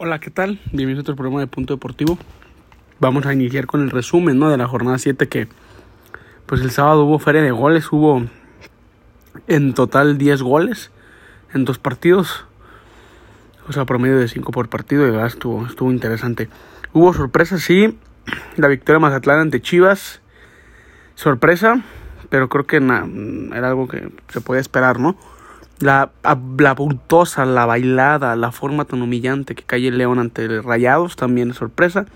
Hola, ¿qué tal? Bienvenidos a otro programa de Punto Deportivo. Vamos a iniciar con el resumen ¿no? de la jornada 7 que pues el sábado hubo feria de goles, hubo en total 10 goles en dos partidos, o sea, promedio de 5 por partido y verdad estuvo, estuvo interesante. Hubo sorpresa, sí, la victoria de Mazatlán ante Chivas, sorpresa, pero creo que era algo que se podía esperar, ¿no? La, la bultosa, la bailada, la forma tan humillante que cae el León ante Rayados también es sorpresa.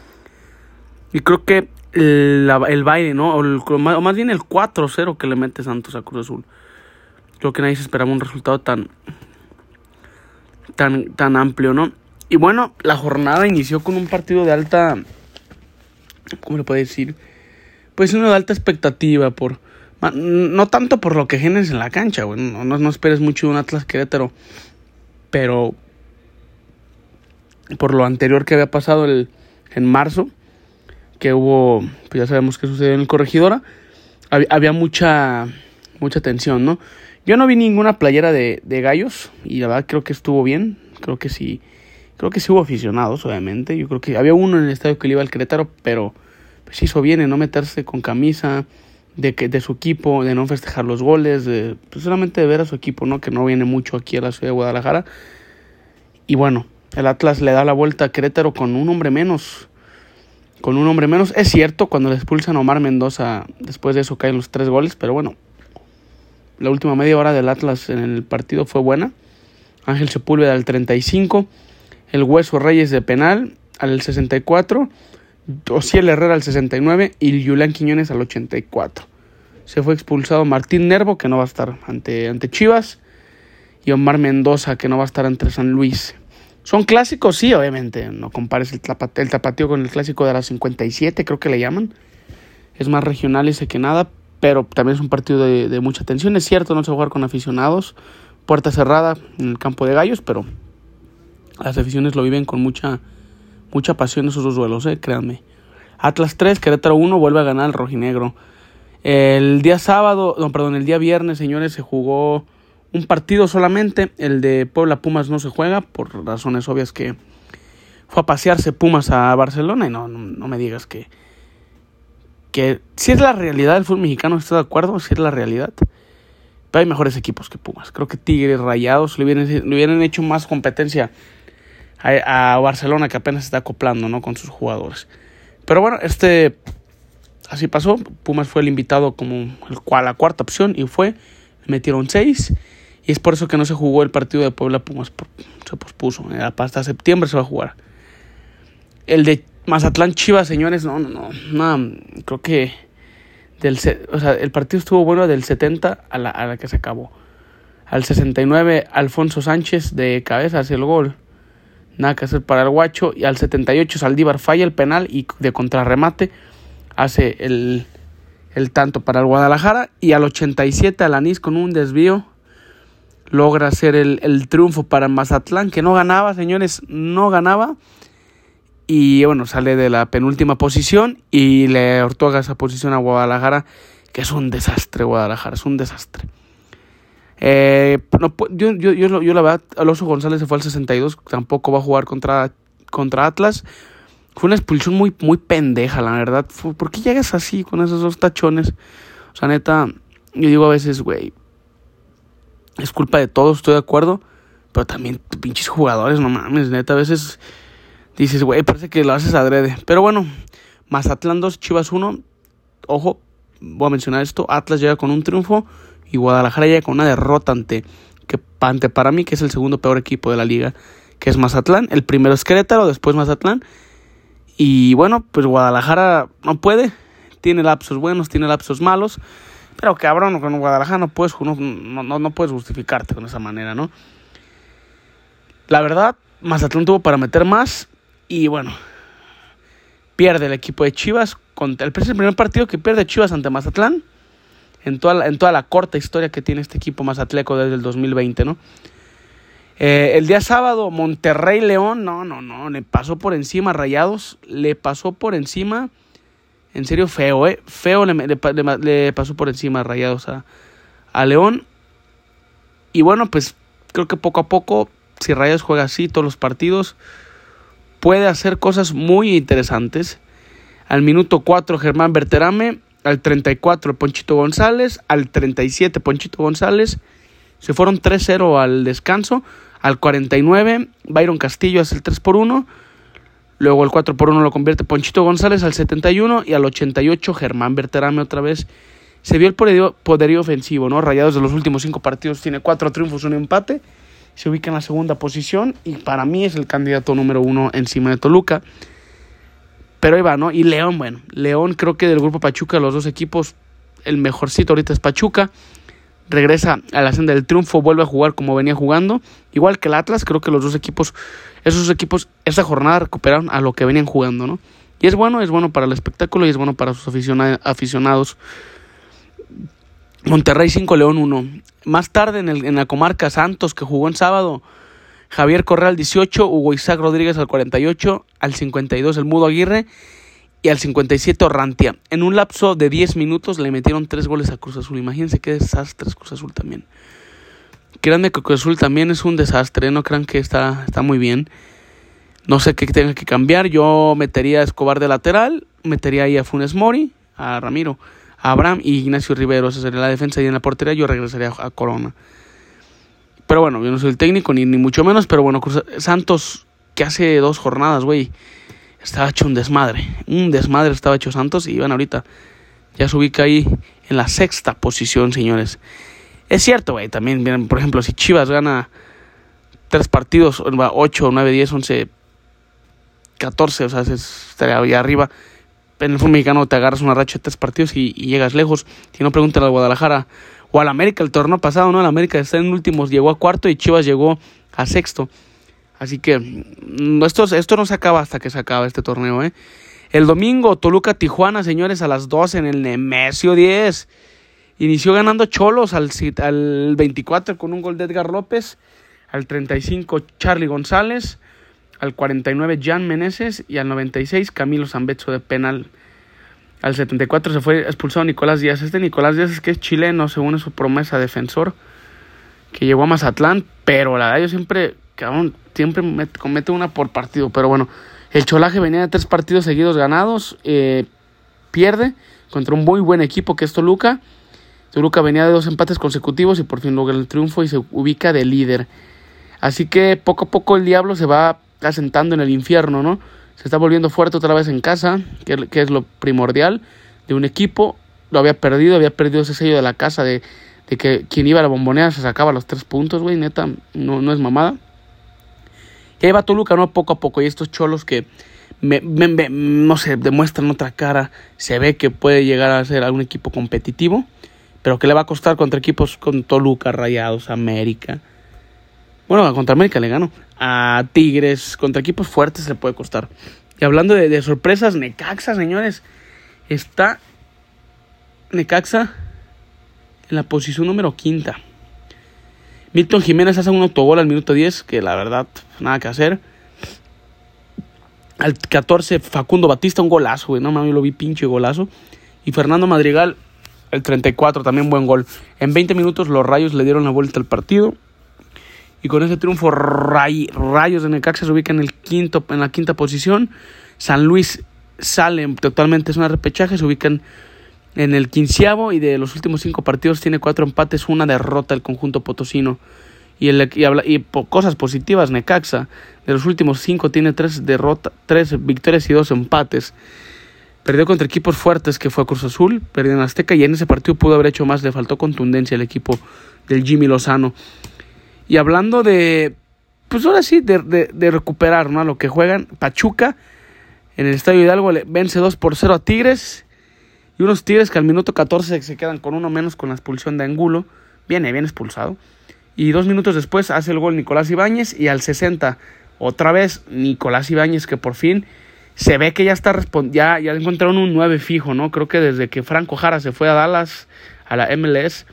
Y creo que el, el baile, ¿no? O, más bien el 4-0 que le mete Santos a Cruz Azul. Creo que nadie se esperaba un resultado tan, tan, tan amplio, ¿no? Y bueno, la jornada inició con un partido de alta. ¿Cómo le puedo decir? Pues uno de alta expectativa por no tanto por lo que genes en la cancha. No, no, esperes mucho de un Atlas Querétaro. Pero por lo anterior que había pasado el, en marzo, que hubo, pues ya sabemos qué sucedió en el Corregidora, había, mucha, mucha tensión, ¿no? Yo no vi ninguna playera de, de, gallos y la verdad creo que estuvo bien. Creo que sí, creo que sí hubo aficionados, obviamente. Yo creo que había uno en el estadio que le iba al Querétaro, pero pues hizo bien en no meterse con camisa de, que, de su equipo, de no festejar los goles, de, pues solamente de ver a su equipo, ¿no? Que no viene mucho aquí a la ciudad de Guadalajara. Y bueno, el Atlas le da la vuelta a Querétaro con un hombre menos. Con un hombre menos. Es cierto, cuando le expulsan a Omar Mendoza, después de eso caen los tres goles, pero bueno, la última media hora del Atlas en el partido fue buena. Ángel Sepúlveda al 35, el Hueso Reyes de penal al 64 Ociel Herrera al 69 y Julián Quiñones al 84. Se fue expulsado Martín Nervo, que no va a estar ante, ante Chivas, y Omar Mendoza, que no va a estar ante San Luis. ¿Son clásicos? Sí, obviamente. No compares el, tapateo con el clásico de la 57, creo que le llaman. Es más regional ese que nada, pero también es un partido de, de mucha tensión. Es cierto, no se va a jugar con aficionados. Puerta cerrada en el campo de gallos, pero las aficiones lo viven con mucha mucha pasión esos dos duelos, eh, créanme. Atlas 3, Querétaro 1, vuelve a ganar el rojinegro. El día sábado, no, perdón, el día viernes, señores, se jugó un partido solamente. El de Puebla Pumas no se juega por razones obvias que fue a pasearse Pumas a Barcelona y no, no, me digas que, que si es la realidad del fútbol mexicano, estoy de acuerdo, si es la realidad. Pero hay mejores equipos que Pumas. Creo que Tigres, Rayados le hubieran hecho más competencia a, Barcelona que apenas está acoplando ¿no? con sus jugadores. Pero bueno, este así pasó. Pumas fue el invitado como el, la cuarta opción y fue. Metieron seis. Y es por eso que no se jugó el partido de Puebla Pumas. Se pospuso. Hasta septiembre se va a jugar. El de Mazatlán Chivas, señores, no, no, no. no creo que del, o sea, el partido estuvo bueno del 70 a la, a la que se acabó. Al 69, Alfonso Sánchez de cabeza hace el gol. Nada que hacer para el guacho. Y al 78 Saldívar falla el penal y de contrarremate hace el, el tanto para el Guadalajara. Y al 87 Alanís con un desvío logra hacer el, el triunfo para Mazatlán, que no ganaba, señores, no ganaba. Y bueno, sale de la penúltima posición y le otorga esa posición a Guadalajara, que es un desastre, Guadalajara, es un desastre. Eh, no, yo, yo, yo, la verdad, Alonso González se fue al 62, tampoco va a jugar contra, contra Atlas. Fue una expulsión muy, muy pendeja, la verdad. ¿Por qué llegas así con esos dos tachones? O sea, neta, yo digo a veces, güey, es culpa de todos, estoy de acuerdo. Pero también pinches jugadores, no mames, neta, a veces dices, güey, parece que lo haces adrede. Pero bueno, Mazatlán 2, Chivas 1. Ojo, voy a mencionar esto. Atlas llega con un triunfo y Guadalajara llega con una derrota ante, que, ante para mí que es el segundo peor equipo de la liga, que es Mazatlán. El primero es Querétaro, después Mazatlán. Y bueno, pues Guadalajara no puede, tiene lapsos buenos, tiene lapsos malos. Pero cabrón, con Guadalajara no puedes, no, no, puedes justificarte con esa manera, ¿no? La verdad, Mazatlán tuvo para meter más. Y bueno, pierde el equipo de Chivas. Contra el primer partido que pierde Chivas ante Mazatlán en toda la, en toda la corta historia que tiene este equipo mazatleco desde el 2020, ¿no? Eh, el día sábado, Monterrey León, no, no, no, le pasó por encima Rayados, le pasó por encima, en serio feo, ¿eh? Feo le, le, pasó por encima Rayados a, a León. Y bueno, pues creo que poco a poco, si Rayados juega así todos los partidos, puede hacer cosas muy interesantes. Al minuto 4 Germán Berterame, al 34 Ponchito González, al 37 Ponchito González. Se fueron 3-0 al descanso. Al 49 Byron Castillo hace el 3 por 1. Luego el 4 por 1 lo convierte Ponchito González al 71 y al 88 Germán Berterame otra vez. Se vio el poderío, ofensivo, ¿no? Rayados de los últimos 5 partidos tiene 4 triunfos, un empate. Se ubica en la segunda posición y para mí es el candidato número 1 encima de Toluca. Pero ahí va, ¿no? Y León, bueno, León creo que del grupo Pachuca, los dos equipos, el mejorcito ahorita es Pachuca. Regresa a la senda del triunfo, vuelve a jugar como venía jugando. Igual que el Atlas, creo que los dos equipos, esos equipos, esa jornada recuperaron a lo que venían jugando, ¿no? Y es bueno, es bueno para el espectáculo y es bueno para sus aficionados. Monterrey 5, León 1. Más tarde en, el, en la comarca Santos, que jugó en sábado, Javier Correa al 18, Hugo Isaac Rodríguez al 48, al 52 el Mudo Aguirre y al 57 Orrantia. En un lapso de 10 minutos le metieron 3 goles a Cruz Azul. Imagínense qué desastre es Cruz Azul también. Créanme que Cruz Azul también es un desastre, no crean que está, está muy bien. No sé qué tenga que cambiar. Yo metería a Escobar de lateral, metería ahí a Funes Mori, a Ramiro, a Abraham y Ignacio Rivero. Esa sería la defensa y en la portería yo regresaría a Corona. Pero bueno, yo no soy el técnico, ni, ni mucho menos. Pero bueno, Santos, que hace dos jornadas, güey, estaba hecho un desmadre. Un desmadre estaba hecho Santos y iban ahorita. Ya se ubica ahí en la sexta posición, señores. Es cierto, güey, también, miren, por ejemplo, si Chivas gana tres partidos, 8, 9, 10, 11, 14, o sea, estaría ahí arriba. En el fútbol mexicano te agarras una racha de tres partidos y, y llegas lejos. Si no, pregúntale a Guadalajara o al América el torneo pasado, ¿no? El América está en últimos, llegó a cuarto y Chivas llegó a sexto. Así que mm, esto, esto no se acaba hasta que se acaba este torneo, ¿eh? El domingo, Toluca Tijuana, señores, a las 12 en el Nemesio 10. Inició ganando Cholos al, al 24 con un gol de Edgar López. Al 35 Charlie González. Al 49 Jan Meneses. Y al 96 Camilo Zambezo de penal. Al 74 se fue expulsado Nicolás Díaz. Este Nicolás Díaz es que es chileno, según su promesa defensor, que llegó a Mazatlán, pero la verdad yo siempre, cabrón, siempre comete una por partido. Pero bueno, el Cholaje venía de tres partidos seguidos ganados, eh, pierde contra un muy buen equipo que es Toluca. Toluca venía de dos empates consecutivos y por fin logra el triunfo y se ubica de líder. Así que poco a poco el diablo se va asentando en el infierno, ¿no? Se está volviendo fuerte otra vez en casa, que, es lo primordial de un equipo. Lo había perdido, había perdido ese sello de la casa de, que quien iba a la bombonera se sacaba los tres puntos, güey, neta, no, no es mamada. Y ahí va Toluca, ¿no? Poco a poco. Y estos cholos que, me, no sé, demuestran otra cara. Se ve que puede llegar a ser algún equipo competitivo. Pero que le va a costar contra equipos con Toluca, Rayados, América. Bueno, contra América le ganó. A Tigres, contra equipos fuertes le puede costar. Y hablando de, sorpresas, Necaxa, señores. Está Necaxa en la posición número quinta. Milton Jiménez hace un autogol al minuto 10, que la verdad, nada que hacer. Al 14, Facundo Batista, un golazo, güey. No mames, lo vi pinche golazo. Y Fernando Madrigal, el 34, también buen gol. En 20 minutos los Rayos le dieron la vuelta al partido. Y con ese triunfo, Rayos de Necaxa se ubica en, el quinto, en la quinta posición. San Luis sale totalmente, es un repechaje, se ubican en el quinceavo y de los últimos cinco partidos tiene cuatro empates, una derrota el conjunto potosino. Y, el, y, cosas positivas, Necaxa, de los últimos cinco tiene tres, derrotas, tres victorias y dos empates. Perdió contra equipos fuertes que fue Cruz Azul, perdió en Azteca y en ese partido pudo haber hecho más, le faltó contundencia al equipo del Jimmy Lozano. Y hablando de, pues ahora sí, de, de, recuperar, ¿no? A lo que juegan Pachuca en el Estadio Hidalgo vence 2 por 0 a Tigres. Y unos Tigres que al minuto 14 se quedan con uno menos con la expulsión de Angulo. Viene bien expulsado. Y dos minutos después hace el gol Nicolás Ibáñez. Y al 60, otra vez Nicolás Ibáñez que por fin se ve que ya está ya, ya encontraron un 9 fijo, ¿no? Creo que desde que Franco Jara se fue a Dallas, a la MLS,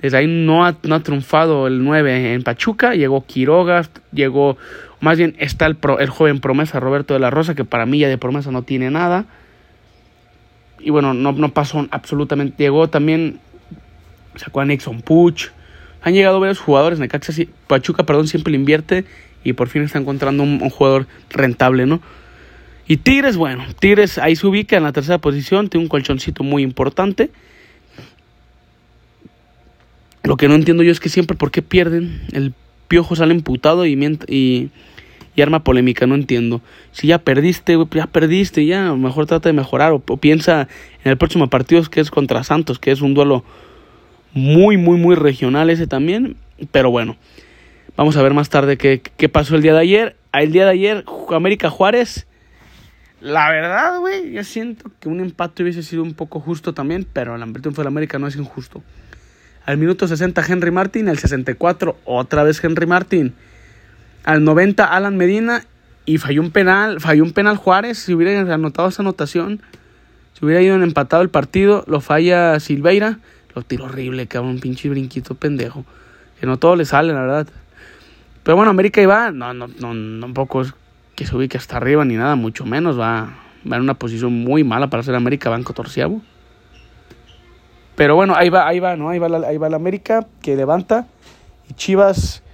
desde ahí no ha, no ha triunfado el 9 en Pachuca. Llegó Quiroga, llegó, más bien está el, el joven promesa Roberto de la Rosa, que para mí ya de promesa no tiene nada. Y bueno, no, no pasó absolutamente. Llegó también, sacó a Nixon Puch. Han llegado varios jugadores. Necaxa, Pachuca, perdón, siempre le invierte y por fin está encontrando un, jugador rentable, ¿no? Y Tigres, bueno, Tigres ahí se ubica en la tercera posición, tiene un colchoncito muy importante. Lo que no entiendo yo es que siempre, ¿por qué pierden? El piojo sale emputado y, y, y arma polémica, no entiendo. Si ya perdiste, ya perdiste, ya, mejor trata de mejorar o, piensa en el próximo partido que es contra Santos, que es un duelo muy, muy, muy regional ese también. Pero bueno, vamos a ver más tarde qué, qué pasó el día de ayer. El día de ayer, América Juárez. La verdad, güey, yo siento que un empate hubiese sido un poco justo también, pero el triunfo de América no es injusto. Al minuto 60 Henry Martin, al 64 otra vez Henry Martin. Al 90 Alan Medina y falló un penal, falló un penal Juárez, si hubiera anotado esa anotación, si hubiera ido en empatado el partido, lo falla Silveira tiro horrible, cabrón, pinche brinquito pendejo. Que no todo le sale, la verdad. Pero bueno, América iba, no, no, no, tampoco es que se ubique hasta arriba ni nada, mucho menos. Va, va en una posición muy mala para ser América, banco torciavo. Pero bueno, ahí va, ahí va, ¿no? Ahí va, la, ahí va la América que levanta. Y Chivas,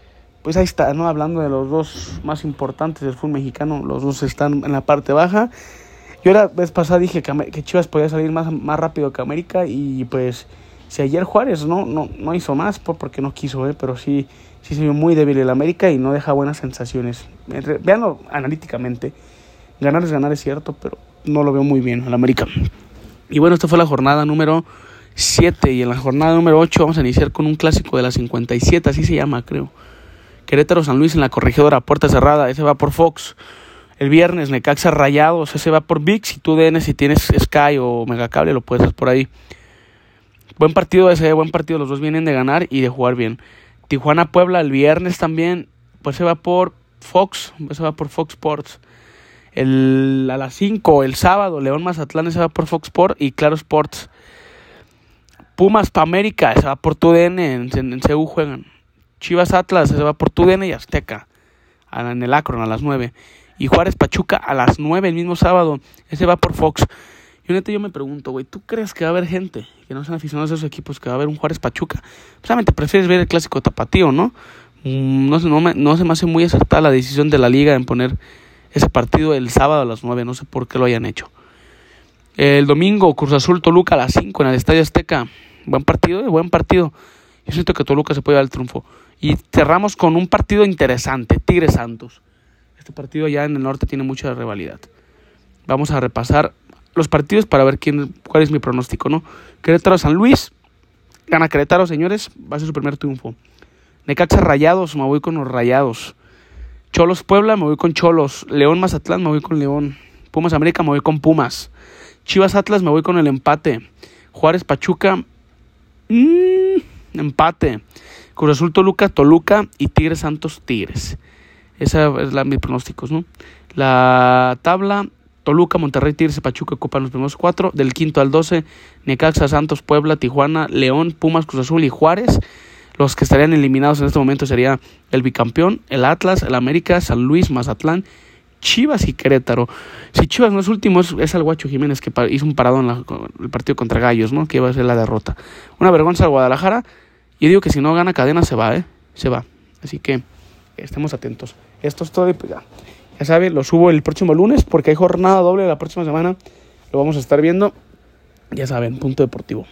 pues ahí está, ¿no? Hablando de los dos más importantes del fútbol mexicano, los dos están en la parte baja. Yo la vez pasada dije que, Chivas podía salir más, más rápido que América y pues si ayer Juárez no, no, no hizo más porque no quiso, eh, pero sí, sí se vio muy débil el América y no deja buenas sensaciones. Veanlo analíticamente. Ganar es ganar, es cierto, pero no lo veo muy bien el América. Y bueno, esta fue la jornada número 7 y en la jornada número 8 vamos a iniciar con un clásico de la 57, así se llama, creo. Querétaro San Luis en la corregidora, puerta cerrada, ese va por Fox. El viernes Necaxa Rayados, ese va por VIX. Si tú DN, si tienes Sky o Megacable, lo puedes hacer por ahí. Buen partido ese, buen partido. Los dos vienen de ganar y de jugar bien. Tijuana Puebla el viernes también. Pues se va por Fox. Se va por Fox Sports. A las 5 el sábado León Mazatlán se va por Fox Sports y Claro Sports. Pumas pa América se va por TUDN. En, en, CU juegan. Chivas Atlas se va por TUDN y Azteca. En el Acron a las 9. Y Juárez Pachuca a las 9 el mismo sábado. Ese va por Fox. Y neta yo me pregunto, güey, ¿tú crees que va a haber gente que no sean aficionados a esos equipos, que va a haber un Juárez Pachuca? Solamente prefieres ver el clásico tapatío, ¿no? Mm, no, no, me, no se me hace muy acertada la decisión de la liga en poner ese partido el sábado a las 9, no sé por qué lo hayan hecho. El domingo, Cruz Azul Toluca a las 5 en el Estadio Azteca. Buen partido, eh, buen partido. Yo siento que Toluca se puede dar el triunfo. Y cerramos con un partido interesante, Tigre Santos. Este partido allá en el norte tiene mucha rivalidad. Vamos a repasar los partidos para ver quién, cuál es mi pronóstico, ¿no? Querétaro San Luis, gana Querétaro, señores, va a ser su primer triunfo. Necaxa Rayados, me voy con los Rayados. Cholos Puebla, me voy con Cholos. León Mazatlán, me voy con León. Pumas América, me voy con Pumas. Chivas Atlas, me voy con el empate. Juárez Pachuca, mmm, empate. Cruz Azul Toluca, Toluca y Tigres Santos Tigres. Esa es la mis pronósticos, ¿no? La tabla Toluca, Monterrey, Tigres y Pachuca ocupan los primeros cuatro. Del quinto al doce, Necaxa, Santos, Puebla, Tijuana, León, Pumas, Cruz Azul y Juárez. Los que estarían eliminados en este momento sería el bicampeón, el Atlas, el América, San Luis, Mazatlán, Chivas y Querétaro. Si Chivas no es último, es, el Guacho Jiménez que hizo un parado en el partido contra Gallos, ¿no? Que iba a ser la derrota. Una vergüenza al Guadalajara. Y digo que si no gana cadena se va, ¿eh? Se va. Así que estemos atentos. Esto es todo y pues ya. Ya saben, lo subo el próximo lunes porque hay jornada doble la próxima semana. Lo vamos a estar viendo. Ya saben, punto deportivo.